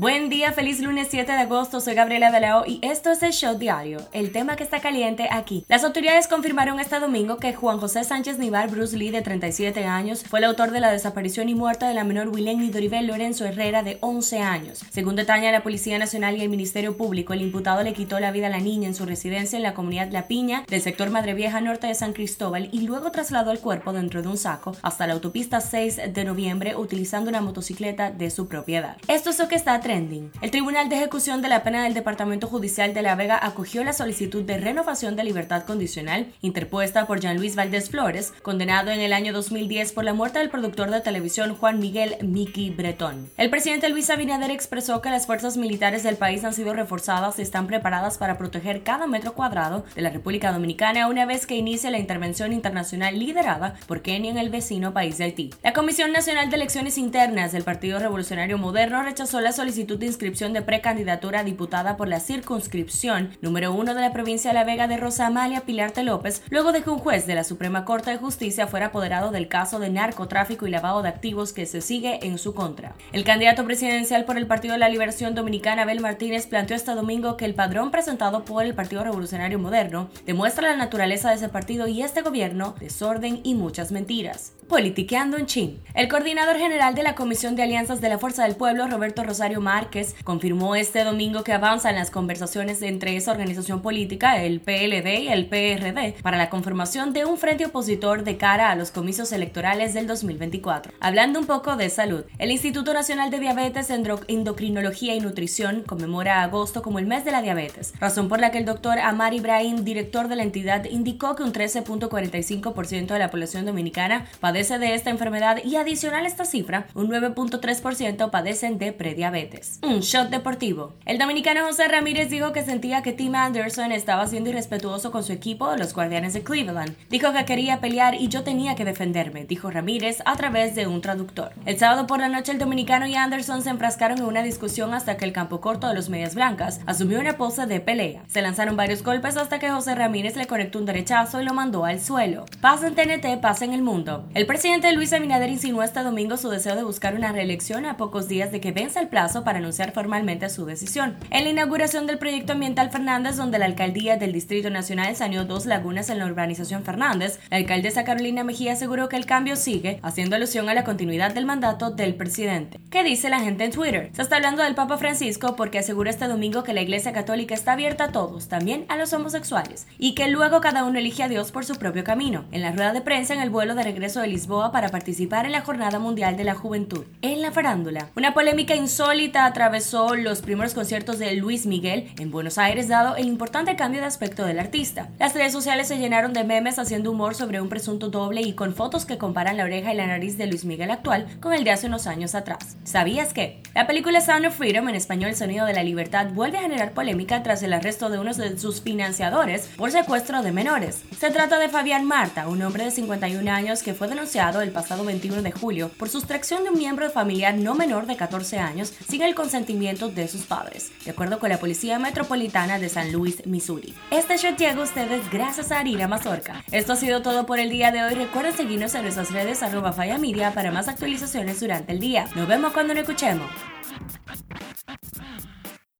Buen día, feliz lunes 7 de agosto, soy Gabriela de Lao y esto es el Show Diario, el tema que está caliente aquí. Las autoridades confirmaron este domingo que Juan José Sánchez Nivar Bruce Lee, de 37 años, fue el autor de la desaparición y muerte de la menor Wilén Doribel Lorenzo Herrera, de 11 años. Según detalla la Policía Nacional y el Ministerio Público, el imputado le quitó la vida a la niña en su residencia en la comunidad La Piña, del sector Madre Vieja Norte de San Cristóbal, y luego trasladó el cuerpo dentro de un saco hasta la autopista 6 de noviembre utilizando una motocicleta de su propiedad. Esto es lo que está el Tribunal de Ejecución de la Pena del Departamento Judicial de La Vega acogió la solicitud de renovación de libertad condicional interpuesta por Jean Luis Valdés Flores, condenado en el año 2010 por la muerte del productor de televisión Juan Miguel Miki Bretón. El presidente Luis Abinader expresó que las fuerzas militares del país han sido reforzadas y están preparadas para proteger cada metro cuadrado de la República Dominicana una vez que inicie la intervención internacional liderada por Kenia en el vecino país de Haití. La Comisión Nacional de Elecciones Internas del Partido Revolucionario Moderno rechazó la solicitud de inscripción de precandidatura diputada por la circunscripción número uno de la provincia de La Vega de Rosa Amalia Pilarte López, luego de que un juez de la Suprema Corte de Justicia fuera apoderado del caso de narcotráfico y lavado de activos que se sigue en su contra. El candidato presidencial por el Partido de la Liberación Dominicana, Abel Martínez, planteó este domingo que el padrón presentado por el Partido Revolucionario Moderno demuestra la naturaleza de ese partido y este gobierno, desorden y muchas mentiras. Politiqueando en Chin. El coordinador general de la Comisión de Alianzas de la Fuerza del Pueblo, Roberto Rosario Márquez, confirmó este domingo que avanzan las conversaciones entre esa organización política, el PLD y el PRD, para la conformación de un frente opositor de cara a los comicios electorales del 2024. Hablando un poco de salud, el Instituto Nacional de Diabetes, Endocrinología y Nutrición conmemora agosto como el mes de la diabetes, razón por la que el doctor Amar Ibrahim, director de la entidad, indicó que un 13.45% de la población dominicana padece de esta enfermedad y adicional a esta cifra, un 9.3% padecen de prediabetes. Un shot deportivo. El dominicano José Ramírez dijo que sentía que Tim Anderson estaba siendo irrespetuoso con su equipo, los Guardianes de Cleveland. Dijo que quería pelear y yo tenía que defenderme, dijo Ramírez a través de un traductor. El sábado por la noche el dominicano y Anderson se enfrascaron en una discusión hasta que el campo corto de los Medias Blancas asumió una pose de pelea. Se lanzaron varios golpes hasta que José Ramírez le conectó un derechazo y lo mandó al suelo. Paz en TNT, paz en el mundo. El presidente Luis Abinader insinuó este domingo su deseo de buscar una reelección a pocos días de que venza el plazo para anunciar formalmente su decisión. En la inauguración del proyecto ambiental Fernández, donde la alcaldía del Distrito Nacional saneó dos lagunas en la urbanización Fernández, la alcaldesa Carolina Mejía aseguró que el cambio sigue, haciendo alusión a la continuidad del mandato del presidente. ¿Qué dice la gente en Twitter? Se está hablando del Papa Francisco porque asegura este domingo que la Iglesia Católica está abierta a todos, también a los homosexuales, y que luego cada uno elige a Dios por su propio camino. En la rueda de prensa en el vuelo de regreso del Lisboa para participar en la Jornada Mundial de la Juventud. En la farándula, una polémica insólita atravesó los primeros conciertos de Luis Miguel en Buenos Aires dado el importante cambio de aspecto del artista. Las redes sociales se llenaron de memes haciendo humor sobre un presunto doble y con fotos que comparan la oreja y la nariz de Luis Miguel actual con el de hace unos años atrás. ¿Sabías que? La película Sound of Freedom, en español Sonido de la Libertad, vuelve a generar polémica tras el arresto de uno de sus financiadores por secuestro de menores. Se trata de Fabián Marta, un hombre de 51 años que fue denunciado el pasado 21 de julio por sustracción de un miembro familiar no menor de 14 años sin el consentimiento de sus padres, de acuerdo con la Policía Metropolitana de San Luis, Missouri. Este show llega a ustedes gracias a Arina Mazorca. Esto ha sido todo por el día de hoy. Recuerden seguirnos en nuestras redes arroba Media para más actualizaciones durante el día. Nos vemos cuando nos escuchemos.